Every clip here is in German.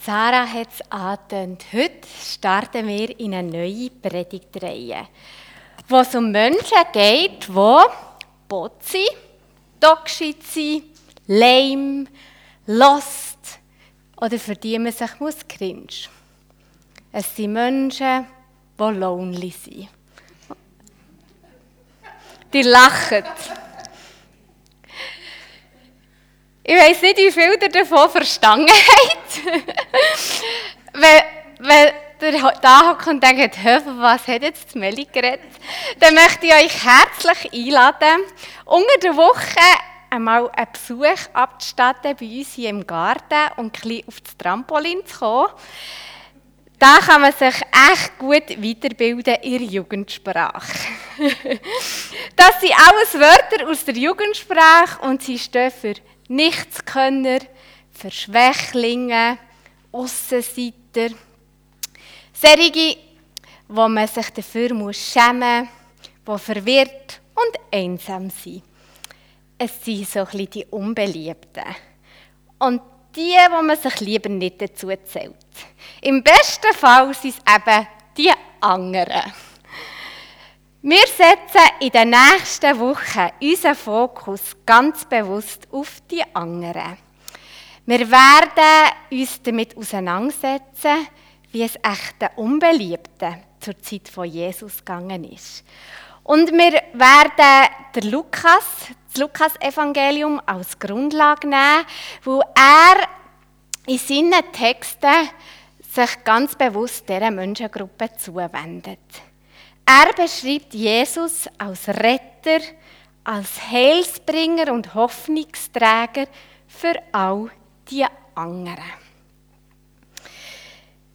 Sarah hat es angetönt. Heute starten wir in eine neue Predigtreihe, wo es um Menschen geht, die bot sind, toxisch sind, lame, lost oder für die man sich muss cringe. Es sind Menschen, die lonely sind. Die lachen. Ich weiß nicht, wie viel ihr davon verstanden habt. wenn, ihr da hockt und denkt, was hat jetzt Meli geredet, dann möchte ich euch herzlich einladen, unter der Woche einmal einen Besuch abzustatten bei uns hier im Garten und ein bisschen auf das Trampolin zu kommen. Da kann man sich echt gut weiterbilden in der Jugendsprache. das sind alles Wörter aus der Jugendsprache und sie stehen für Nichtskönner, für Schwächlinge, Aussenseiter. Serige, wo man sich dafür muss schämen muss, die verwirrt und einsam sind. Es sind so ein die Unbeliebten. Und die, wo man sich lieber nicht dazu zählt. Im besten Fall sind es eben die anderen. Wir setzen in den nächsten Wochen unseren Fokus ganz bewusst auf die anderen. Wir werden uns damit auseinandersetzen, wie es echten Unbeliebten zur Zeit von Jesus gegangen ist. Und wir werden der Lukas, das Lukas-Evangelium als Grundlage nehmen, wo er in seinen Texten sich ganz bewusst dieser Menschengruppe zuwendet. Er beschreibt Jesus als Retter, als Heilsbringer und Hoffnungsträger für all die anderen.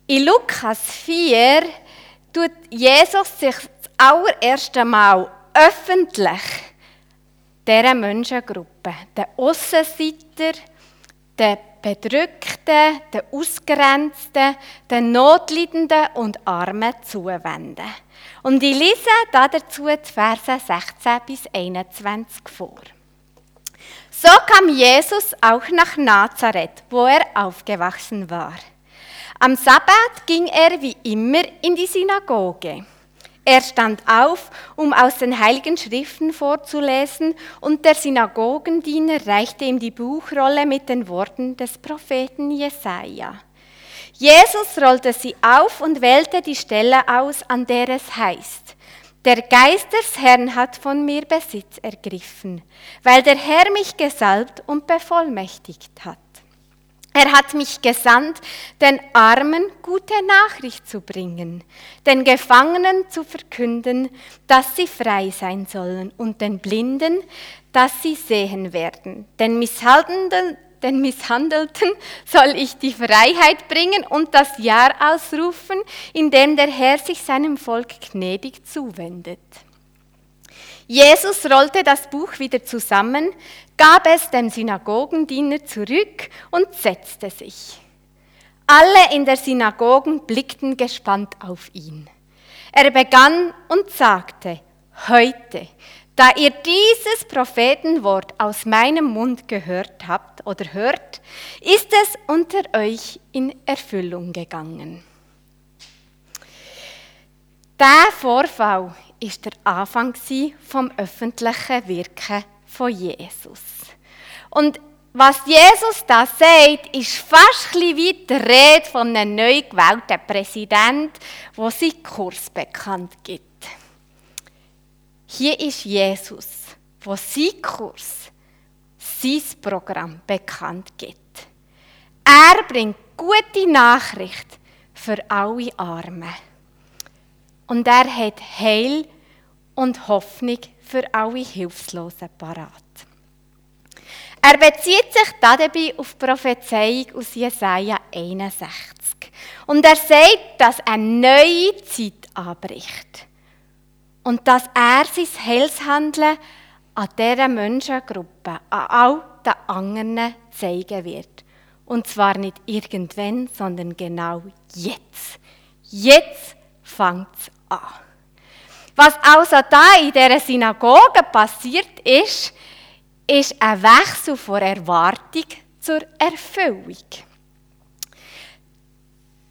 In Lukas 4 tut Jesus sich das allererste Mal öffentlich dieser Menschengruppe, den Aussenseiter, den Bedrückten, den Ausgrenzten, den Notleidenden und Armen zuwenden. Und ich lese dazu die Verse 16 bis 21 vor. So kam Jesus auch nach Nazareth, wo er aufgewachsen war. Am Sabbat ging er wie immer in die Synagoge. Er stand auf, um aus den heiligen Schriften vorzulesen, und der Synagogendiener reichte ihm die Buchrolle mit den Worten des Propheten Jesaja. Jesus rollte sie auf und wählte die Stelle aus, an der es heißt: Der Geist des Herrn hat von mir Besitz ergriffen, weil der Herr mich gesalbt und bevollmächtigt hat. Er hat mich gesandt, den Armen gute Nachricht zu bringen, den Gefangenen zu verkünden, dass sie frei sein sollen und den Blinden, dass sie sehen werden, den Misshandelnden, den Misshandelten soll ich die Freiheit bringen und das Jahr ausrufen, in dem der Herr sich seinem Volk gnädig zuwendet. Jesus rollte das Buch wieder zusammen, gab es dem Synagogendiener zurück und setzte sich. Alle in der Synagogen blickten gespannt auf ihn. Er begann und sagte, heute, da ihr dieses Prophetenwort aus meinem Mund gehört habt oder hört, ist es unter euch in Erfüllung gegangen. Der Vorfall ist der Anfang vom öffentlichen Wirken von Jesus. Und was Jesus da sagt, ist fast ein wie die Rede von einem neu gewählten Präsident, wo seinen Kurs bekannt gibt. Hier ist Jesus, wo sein Kurs, sein Programm bekannt gibt. Er bringt gute Nachricht für alle Armen. Und er hat Heil und Hoffnung für alle Hilflosen parat. Er bezieht sich dabei auf die Prophezeiung aus Jesaja 61. Und er sagt, dass eine neue Zeit anbricht. Und dass er sein Heilshandeln an dieser Menschengruppe, an all den anderen zeigen wird. Und zwar nicht irgendwann, sondern genau jetzt. Jetzt fängt es an. Was also da in dieser Synagoge passiert ist, ist ein Wechsel von Erwartung zur Erfüllung.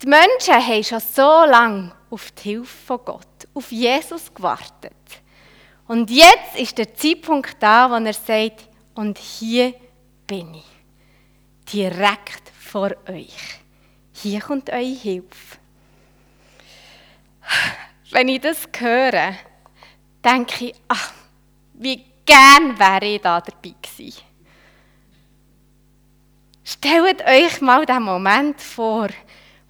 Die Menschen haben schon so lange auf die Hilfe von Gott, auf Jesus gewartet. Und jetzt ist der Zeitpunkt da, wo er sagt, und hier bin ich. Direkt vor euch. Hier kommt eure Hilfe. Wenn ich das höre, denke ich, ach, wie gern wäre ich da dabei gewesen. Stellt euch mal den Moment vor,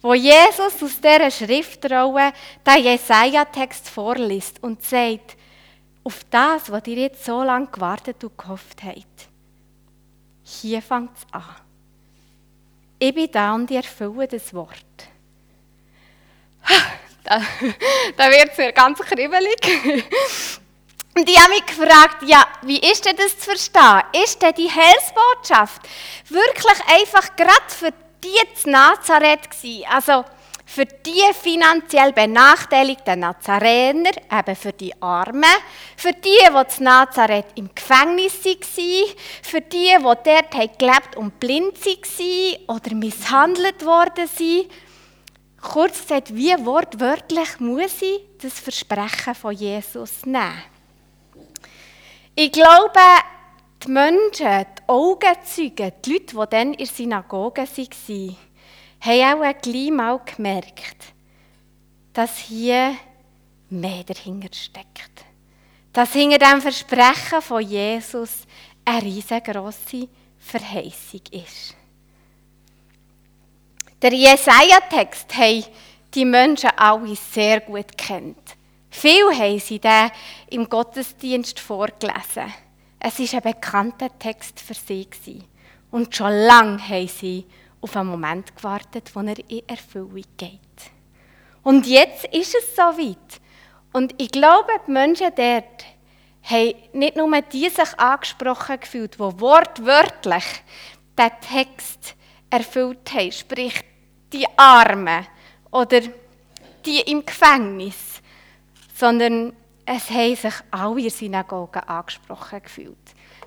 wo Jesus aus dieser Schriftrolle den Jesaja-Text vorliest und sagt, auf das, was ihr jetzt so lange gewartet und gehofft habt. Hier fängt es an. Ich bin da und ich erfülle das Wort. Da, da wird es mir ganz kribbelig. Und ich habe mich gefragt, ja, wie ist denn das zu verstehen? Ist denn die Heilsbotschaft wirklich einfach gerade für die zu Nazareth gewesen? Also für die finanziell benachteiligten Nazarener, eben für die Armen, für die, die zu Nazareth im Gefängnis waren, für die, die dort gelebt und blind waren oder misshandelt worden sind. Kurz gesagt, wie wortwörtlich muss ich das Versprechen von Jesus nehmen? Ich glaube, die Menschen, die Augenzeugen, die Leute, die dann in der Synagoge waren, haben auch gleich mal gemerkt, dass hier mehr dahinter steckt. Dass hinter dem Versprechen von Jesus eine riesengroße Verheißung ist. Der Jesaja-Text haben die Menschen alle sehr gut kennt. Viel haben sie den im Gottesdienst vorgelesen. Es war ein bekannter Text für sie. Und schon lange haben sie auf einen Moment gewartet, wo er in Erfüllung geht. Und jetzt ist es soweit. Und ich glaube, die Menschen dort haben nicht nur die sich angesprochen gefühlt, die wortwörtlich den Text erfüllt haben, sprich die Armen oder die im Gefängnis, sondern es haben sich alle in Synagogen angesprochen gefühlt.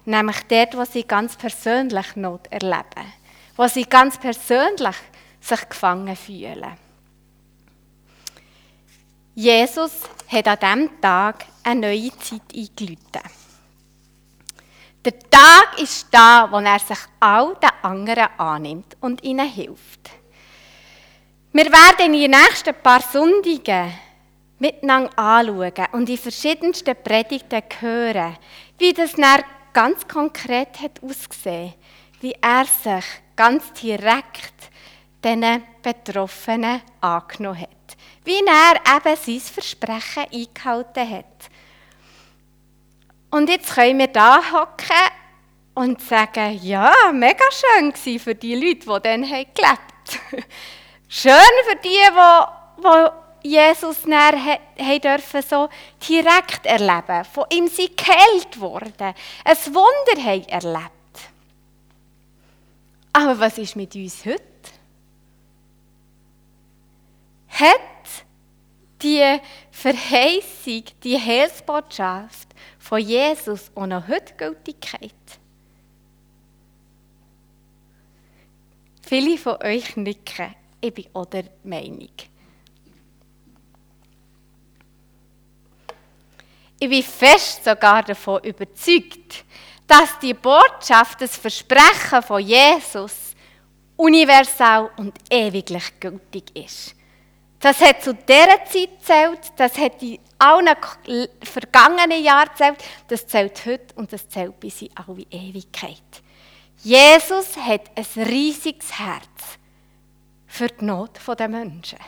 Nämlich dort, wo sie ganz persönlich Not erleben wo sie ganz persönlich sich gefangen fühlen. Jesus hat an diesem Tag eine neue Zeit eingeläutet. Der Tag ist da, wo er sich all den anderen annimmt und ihnen hilft. Wir werden in den nächsten paar Sonntagen miteinander anschauen und in verschiedensten Predigten hören, wie das dann ganz konkret hat ausgesehen, wie er sich ganz direkt diesen Betroffenen angenommen hat. Wie er eben sein Versprechen eingehalten hat. Und jetzt können wir da hocken und sagen, ja, mega schön war für die Leute, die dann gelebt haben. schön für die, die, die Jesus haben dürfen so direkt erleben. Von ihm sind geheilt worden. Ein Wunder haben erlebt. Aber was ist mit uns heute? Hat die Verheißung, die Heilsbotschaft von Jesus auch noch heute Gültigkeit? Viele von euch nicken. Ich bin auch der Meinung. Ich bin fest sogar davon überzeugt, dass die Botschaft, das Versprechen von Jesus universal und ewiglich gültig ist. Das hat zu dieser Zeit zählt, das hat in allen vergangenen Jahren zählt, das zählt heute und das zählt bis in alle Ewigkeit. Jesus hat ein riesiges Herz für die Not der Menschen.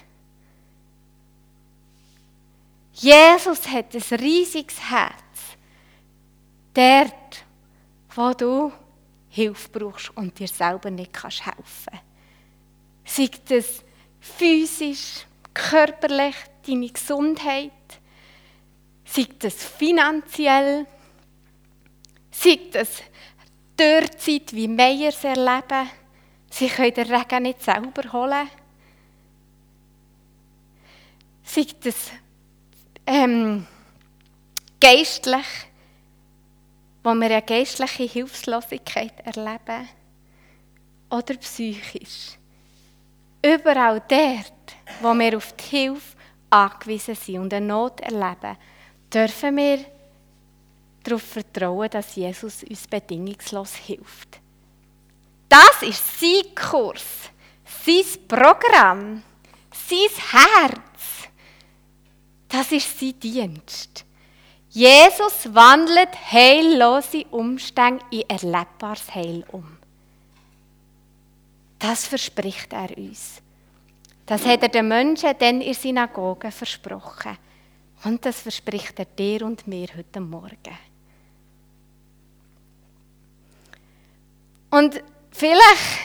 Jesus hat ein riesiges Herz dort, wo du Hilfe brauchst und dir selber nicht kannst helfen Sei das physisch, körperlich, deine Gesundheit, sei das finanziell, sei das Dürrzeit, wie Meyers erleben. Sie können den Regen nicht selber holen. Sei das ähm, geistlich, wo wir eine geistliche Hilflosigkeit erleben oder psychisch. Überall dort wo wir auf die Hilfe angewiesen sind und eine Not erleben, dürfen wir darauf vertrauen, dass Jesus uns bedingungslos hilft. Das ist sein Kurs, sein Programm, sein Herz. Das ist sein Dienst. Jesus wandelt heillose Umstände in erlebbares Heil um. Das verspricht er uns. Das hat er den Menschen dann in Synagogen versprochen. Und das verspricht er dir und mir heute Morgen. Und vielleicht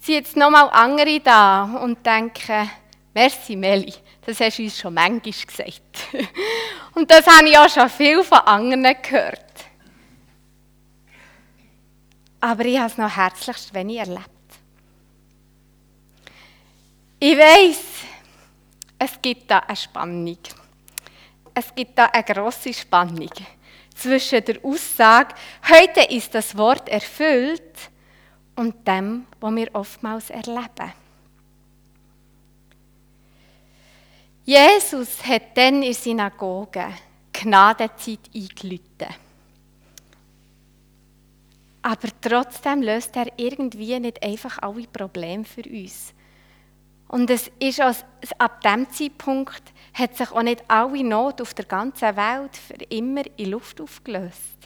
sind jetzt nochmal andere da und denken, merci Meli, das hast du uns schon manchmal gesagt. Und das habe ich auch schon viel von anderen gehört. Aber ich habe es noch herzlichst wenig erlebt. Ich weiß, es gibt da eine Spannung. Es gibt da eine grosse Spannung zwischen der Aussage, heute ist das Wort erfüllt, und dem, was wir oftmals erleben. Jesus hat dann in Synagoge Gnadenzeit eingeläutet. Aber trotzdem löst er irgendwie nicht einfach alle Probleme für uns. Und es ist als, ab dem Zeitpunkt hat sich auch nicht alle Not auf der ganzen Welt für immer in Luft aufgelöst.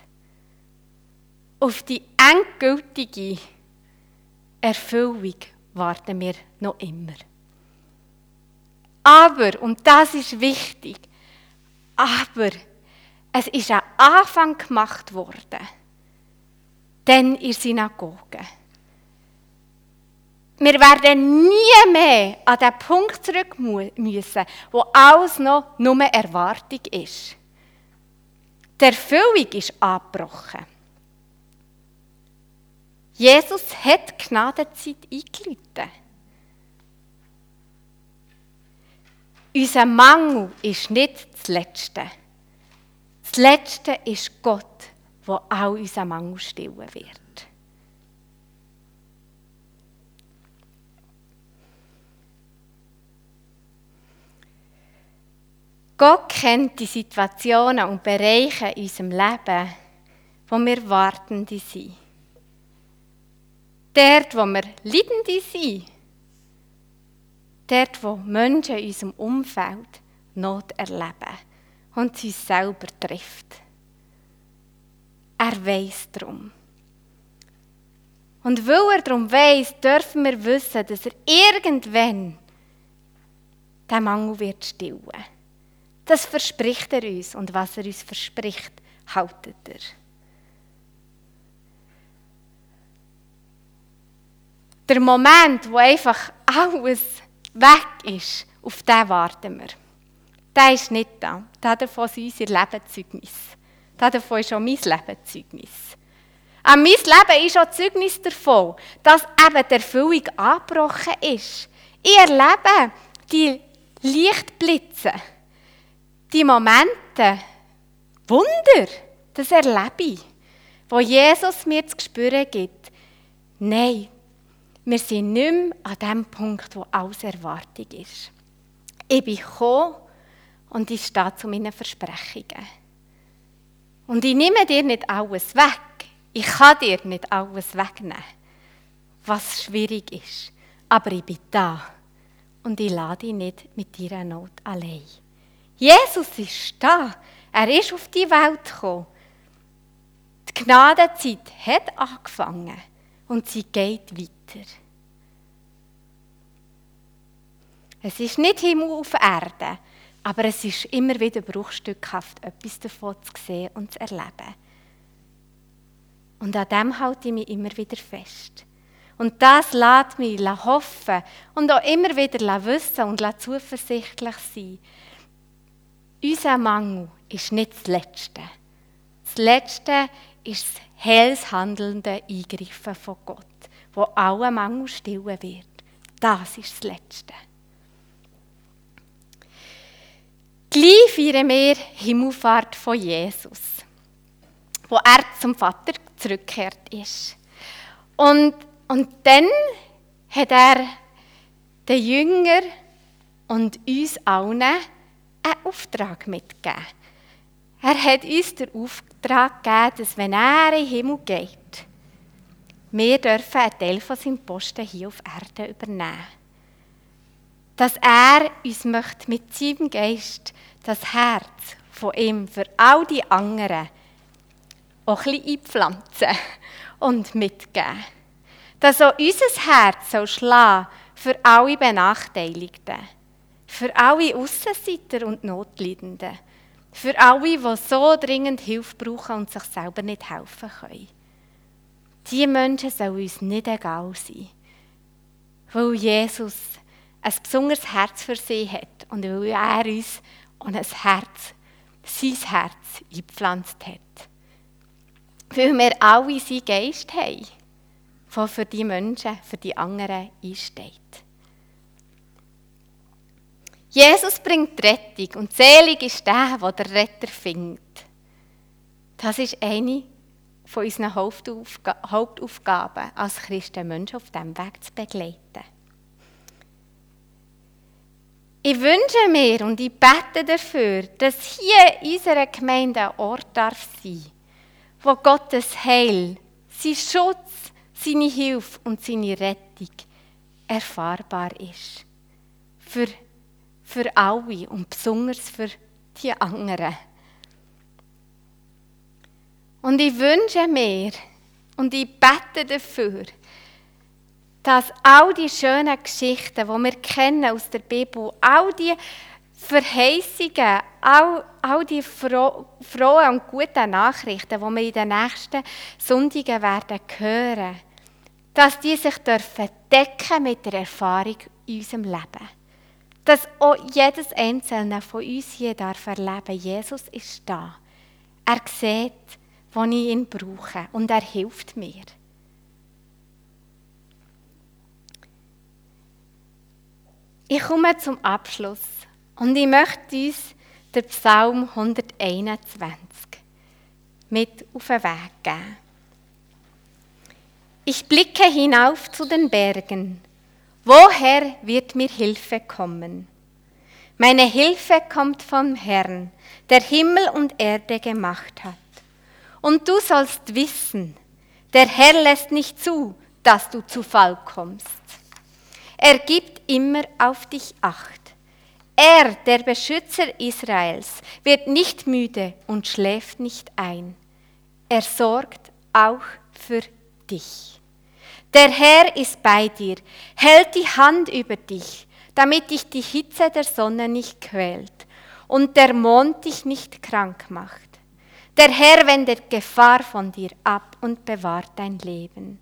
Auf die endgültige Erfüllung warten wir noch immer. Aber, und das ist wichtig, aber es ist ein Anfang gemacht worden, dann in Synagoge. Wir werden nie mehr an den Punkt zurück müssen, wo alles noch nur Erwartung ist. Die Erfüllung ist abgebrochen. Jesus hat die Gnadenzeit eingeläutet. Unser Mangel ist nicht das Letzte. Das Letzte ist Gott, wo auch unser Mangel stillen wird. Gott kennt die Situationen und Bereiche in unserem Leben, wo wir Wartende sind. Dort, wo wir Leidende sind. Dort, wo Menschen in unserem Umfeld Not erleben und sie selber trifft. Er weiß darum. Und weil er darum weiß, dürfen wir wissen, dass er irgendwann den Mangel wird stillen. Das verspricht er uns und was er uns verspricht, haltet er. Der Moment, wo einfach alles weg ist, auf den warten wir. Der ist nicht da. Davon sind unsere Lebenszeugnisse. Davon ist auch mein Lebenszeugnis. An mein Leben ist auch Zeugnis davon, dass eben die Erfüllung angebrochen ist. Ich erlebe die Lichtblitze, die Momente, Wunder, das erlebe ich, wo Jesus mir zu spüren gibt. Nein, wir sind nicht mehr an dem Punkt, wo alles Erwartung ist. Ich bin gekommen und ich stehe zu meinen Versprechungen. Und ich nehme dir nicht alles weg. Ich kann dir nicht alles wegnehmen, was schwierig ist. Aber ich bin da und ich lade dich nicht mit deiner Not allein. Jesus ist da. Er ist auf die Welt gekommen. Die Gnadenzeit hat angefangen und sie geht weiter. Es ist nicht Himmel auf Erde, aber es ist immer wieder bruchstückhaft, etwas davon zu sehen und zu erleben. Und an dem halte ich mich immer wieder fest. Und das lässt mich hoffen und auch immer wieder wissen und zuversichtlich sein. Unser Mangel ist nicht das Letzte. Das Letzte ist das helles handelnde Eingreifen von Gott, wo alle Mangel stillen wird. Das ist das Letzte. Gleich feiern wir Himmelfahrt von Jesus, wo er zum Vater zurückgekehrt ist. Und, und dann hat er den Jünger und uns allen einen Auftrag mitgegeben. Er hat uns den Auftrag gegeben, dass wenn er in den Himmel geht, wir dürfen einen Teil von seinem Posten hier auf Erde übernehmen. Dass er uns möchte mit seinem Geist das Herz von ihm für all die anderen auch ein bisschen einpflanzen und mitgeben. Dass auch unser Herz soll schlagen für alle Benachteiligten, für alle Aussenseiter und Notleidenden, für alle, die so dringend Hilfe brauchen und sich selber nicht helfen können. Diese Menschen sollen uns nicht egal sein, weil Jesus ein besonderes Herz für sie hat und weil er uns ein Herz, sein Herz eingepflanzt hat. Weil wir alle seinen Geist haben, der für die Menschen, für die anderen einsteht. Jesus bringt Rettung und selig ist der, der den Retter findet. Das ist eine von unseren Hauptaufgaben als Christen, Menschen auf diesem Weg zu begleiten. Ich wünsche mir und ich bete dafür, dass hier in unserer Gemeinde ein Ort darf sein, wo Gottes Heil, sein Schutz, seine Hilfe und seine Rettung erfahrbar ist. Für, für alle und besonders für die anderen. Und ich wünsche mir und ich bete dafür, dass all die schönen Geschichten, die wir kennen aus der Bibel, all die Verheißungen, all, all die fro frohen und guten Nachrichten, die wir in den nächsten Sonntagen werden hören, dass die sich dürfen decken mit der Erfahrung in unserem Leben. Dass auch jedes Einzelne von uns hier darf erleben, Jesus ist da. Er sieht, wo ich ihn brauche und er hilft mir. Ich komme zum Abschluss und ich möchte uns den Psalm 121 mit auf den Weg geben. Ich blicke hinauf zu den Bergen. Woher wird mir Hilfe kommen? Meine Hilfe kommt vom Herrn, der Himmel und Erde gemacht hat. Und du sollst wissen, der Herr lässt nicht zu, dass du zu Fall kommst. Er gibt immer auf dich acht. Er, der Beschützer Israels, wird nicht müde und schläft nicht ein. Er sorgt auch für dich. Der Herr ist bei dir, hält die Hand über dich, damit dich die Hitze der Sonne nicht quält und der Mond dich nicht krank macht. Der Herr wendet Gefahr von dir ab und bewahrt dein Leben.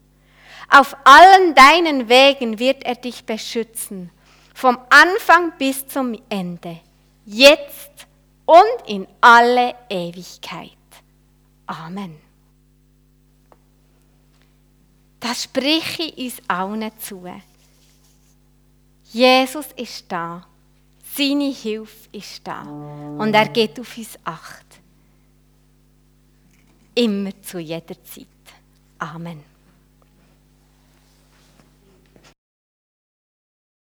Auf allen deinen Wegen wird er dich beschützen, vom Anfang bis zum Ende, jetzt und in alle Ewigkeit. Amen. Das spreche ich uns allen zu. Jesus ist da, seine Hilfe ist da und er geht auf uns Acht. Immer zu jeder Zeit. Amen.